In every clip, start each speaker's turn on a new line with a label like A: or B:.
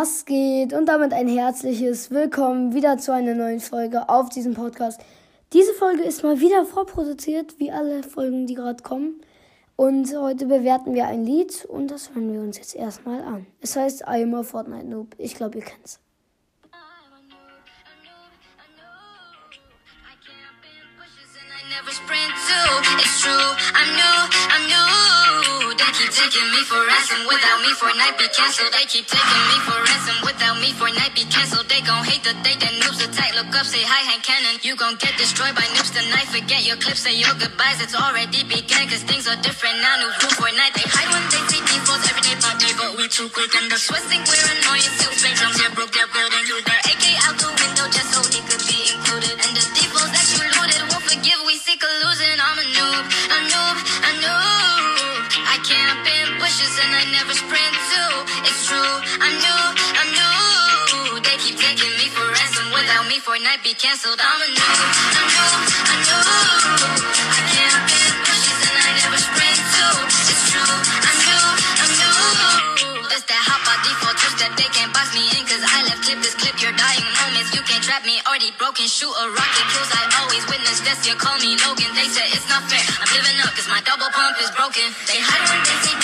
A: Was geht? Und damit ein herzliches Willkommen wieder zu einer neuen Folge auf diesem Podcast. Diese Folge ist mal wieder vorproduziert, wie alle Folgen, die gerade kommen. Und heute bewerten wir ein Lied und das hören wir uns jetzt erstmal an. Es heißt I am a Fortnite Noob. Ich glaube, ihr kennt's. Taking me for ransom without me Fortnite be canceled. They keep taking me for ransom without me Fortnite be canceled. They gon' hate the day that noobs attack. Look up, say hi, hand cannon. You gon' get destroyed by noobs tonight. Forget your clips, say your goodbyes. It's already began, cause things are different now. Noobs rule Fortnite. They hide when they see defaults every day by day, but we too quick. And the sweat think we're annoying. Still fake drums, and I never sprint too. It's true, I'm new, I'm new. They keep taking me for ransom without me Fortnite be canceled. I'm a noob, a noob, a noob. I camp in bushes and I never sprint too. It's true, I'm new, I'm new. That's that hot by default twitch that they can't box me in cause I left clip this clip your dying moments. You can't trap me, already broken. Shoot a rocket kills. I always witness this. You call me Logan. They said it's not fair. I'm living up cause my double pump is broken. They hide when they see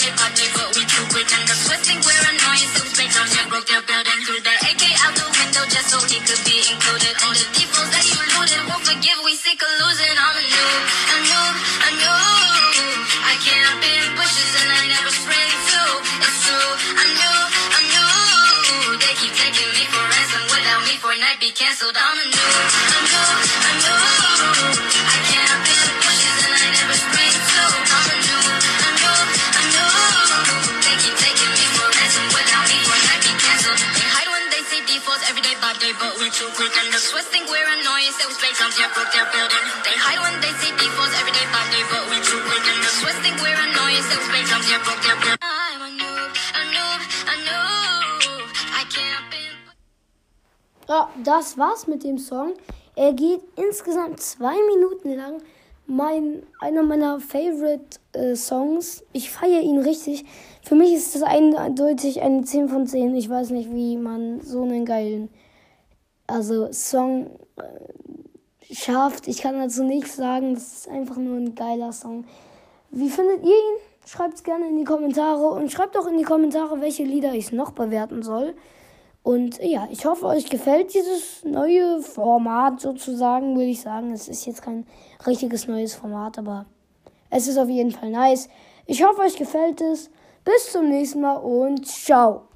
A: defaults every day but we. And the Swiss think we're annoying. Still straight drums and broke their building through the AK out the window just so he could be included. And the defaults that you looted won't forgive. We sick of losing. I'm a noob, a noob, a noob. I camp in bushes and I never sprint too. It's true. I'm new, I'm new. They keep taking me for ransom without me Fortnite be canceled. I'm a noob, day but we too quick. And the Swiss think we're annoying, so we spray drums, yeah, broke their building. They hide when they see defaults every day by day, but we too quick. And the Swiss think we're annoying, so we spray drums, yeah, broke their building. I'm a noob, a noob, a noob. I can't be. Ja, das war's mit dem Song. Er geht insgesamt zwei Minuten lang. Mein, einer meiner Favorite äh, Songs. Ich feiere ihn richtig. Für mich ist das eindeutig eine 10 von 10. Ich weiß nicht, wie man so einen geilen also Song äh, schafft. Ich kann dazu nichts sagen. Das ist einfach nur ein geiler Song. Wie findet ihr ihn? Schreibt es gerne in die Kommentare und schreibt auch in die Kommentare, welche Lieder ich noch bewerten soll. Und ja, ich hoffe, euch gefällt dieses neue Format sozusagen, würde ich sagen. Es ist jetzt kein richtiges neues Format, aber es ist auf jeden Fall nice. Ich hoffe, euch gefällt es. Bis zum nächsten Mal und ciao.